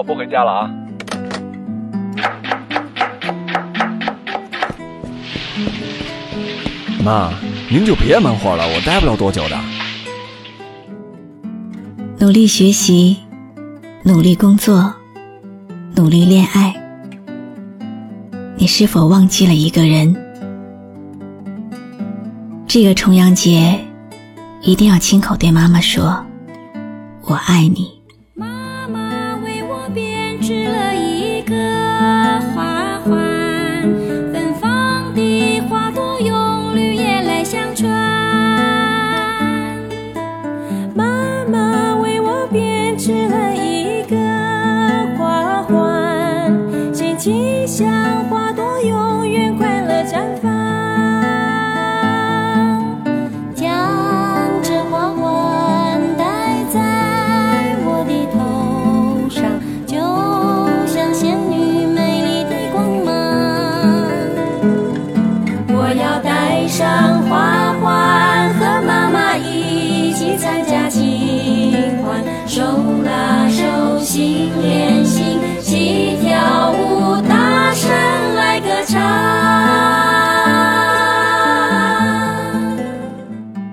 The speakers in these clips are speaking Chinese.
这周末不回家了啊。妈，您就别闷活了，我待不了多久的。努力学习，努力工作，努力恋爱。你是否忘记了一个人？这个重阳节，一定要亲口对妈妈说：“我爱你。”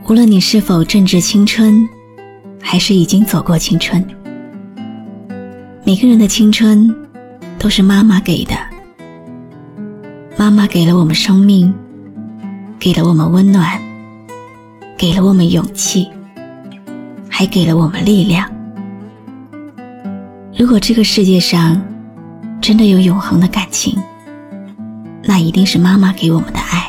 无论你是否正值青春，还是已经走过青春，每个人的青春都是妈妈给的。妈妈给了我们生命，给了我们温暖，给了我们勇气，还给了我们力量。如果这个世界上真的有永恒的感情，那一定是妈妈给我们的爱。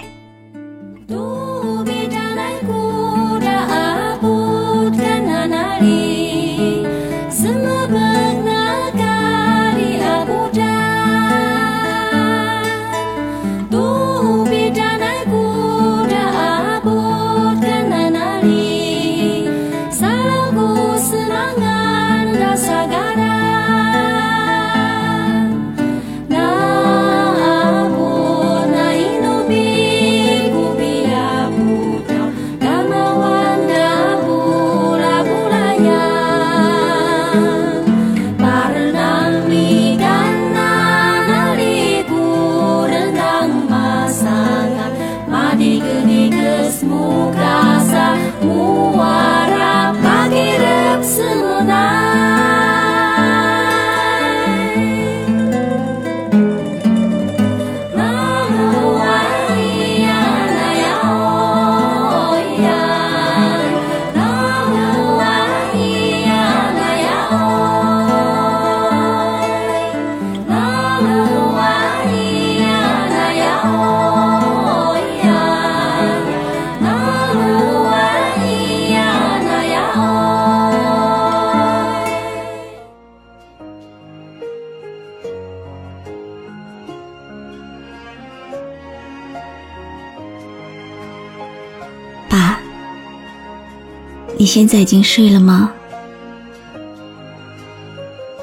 你现在已经睡了吗？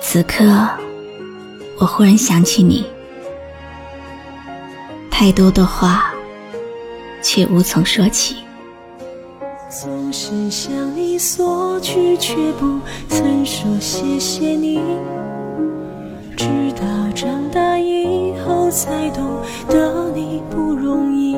此刻，我忽然想起你，太多的话，却无从说起。总是向你索取，却不曾说谢谢你。直到长大以后，才懂得你不容易。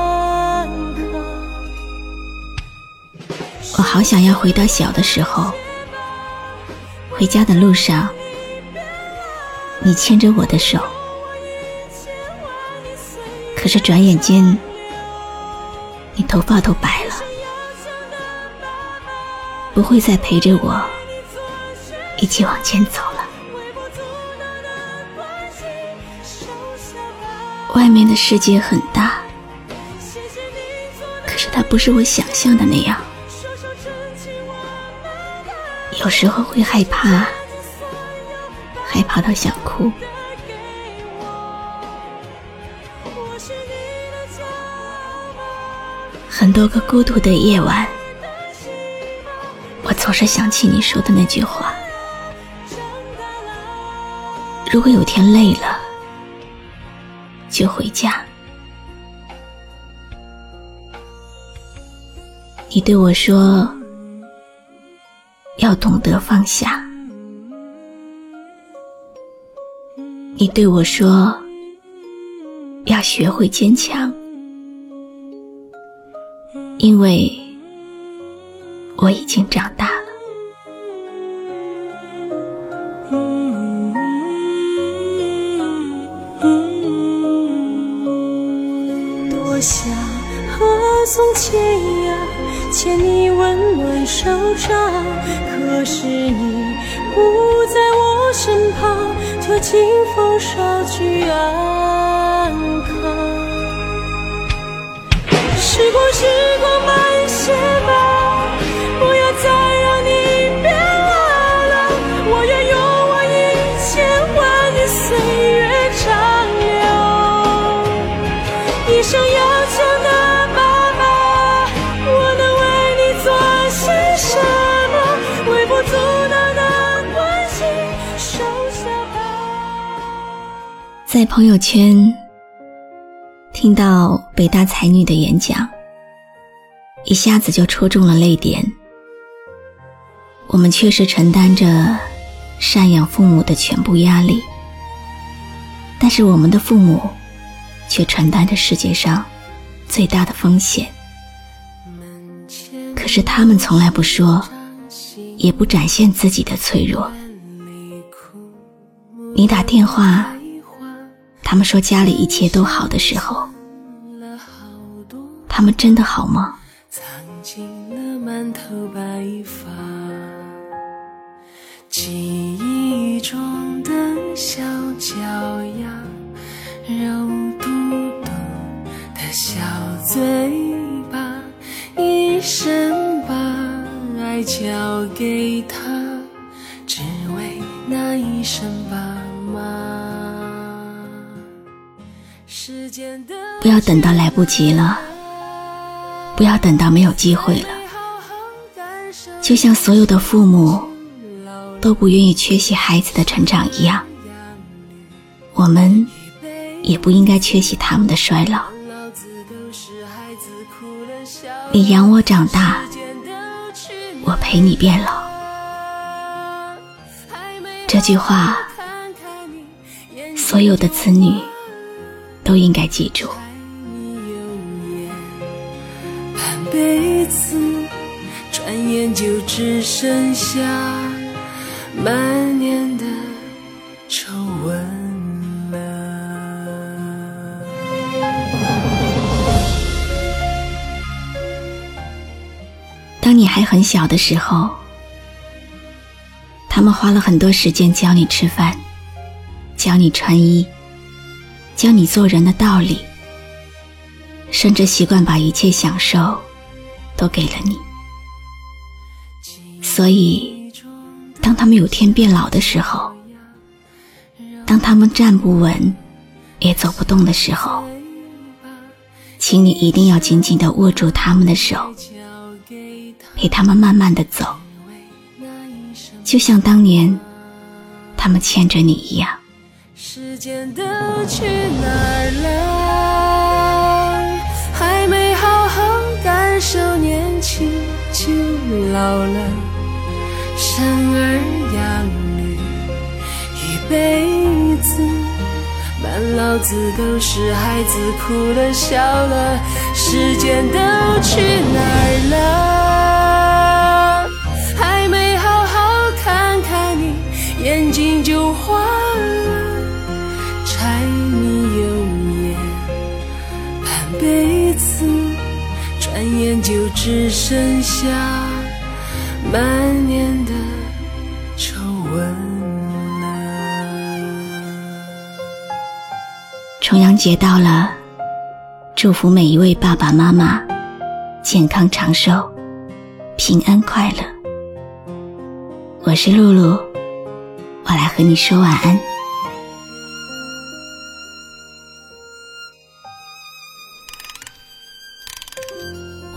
好想要回到小的时候，回家的路上，你牵着我的手，可是转眼间，你头发都白了，不会再陪着我一起往前走了。外面的世界很大，可是它不是我想象的那样。有时候会害怕，害怕到想哭。很多个孤独的夜晚，我总是想起你说的那句话：如果有天累了，就回家。你对我说。要懂得放下。你对我说：“要学会坚强，因为我已经长大手掌。可是你不在我身旁，就清风捎去安康。时光，时光慢朋友圈听到北大才女的演讲，一下子就戳中了泪点。我们确实承担着赡养父母的全部压力，但是我们的父母却承担着世界上最大的风险。可是他们从来不说，也不展现自己的脆弱。你打电话。他们说家里一切都好的时候，他们真的好吗？藏进了满头白发，记忆中的小脚丫，肉嘟嘟的小嘴不要等到来不及了，不要等到没有机会了。就像所有的父母都不愿意缺席孩子的成长一样，我们也不应该缺席他们的衰老。你养我长大，我陪你变老。这句话，所有的子女。都应该记住。半辈子，转眼就只剩下满年的皱纹了。当你还很小的时候，他们花了很多时间教你吃饭，教你穿衣。教你做人的道理，甚至习惯把一切享受都给了你。所以，当他们有天变老的时候，当他们站不稳也走不动的时候，请你一定要紧紧的握住他们的手，陪他们慢慢的走，就像当年他们牵着你一样。时间都去哪儿了？还没好好感受年轻就老了。生儿养女一辈子，满脑子都是孩子哭了笑了。时间都去哪儿了？只剩下满脸的皱纹了。重阳节到了，祝福每一位爸爸妈妈健康长寿、平安快乐。我是露露，我来和你说晚安。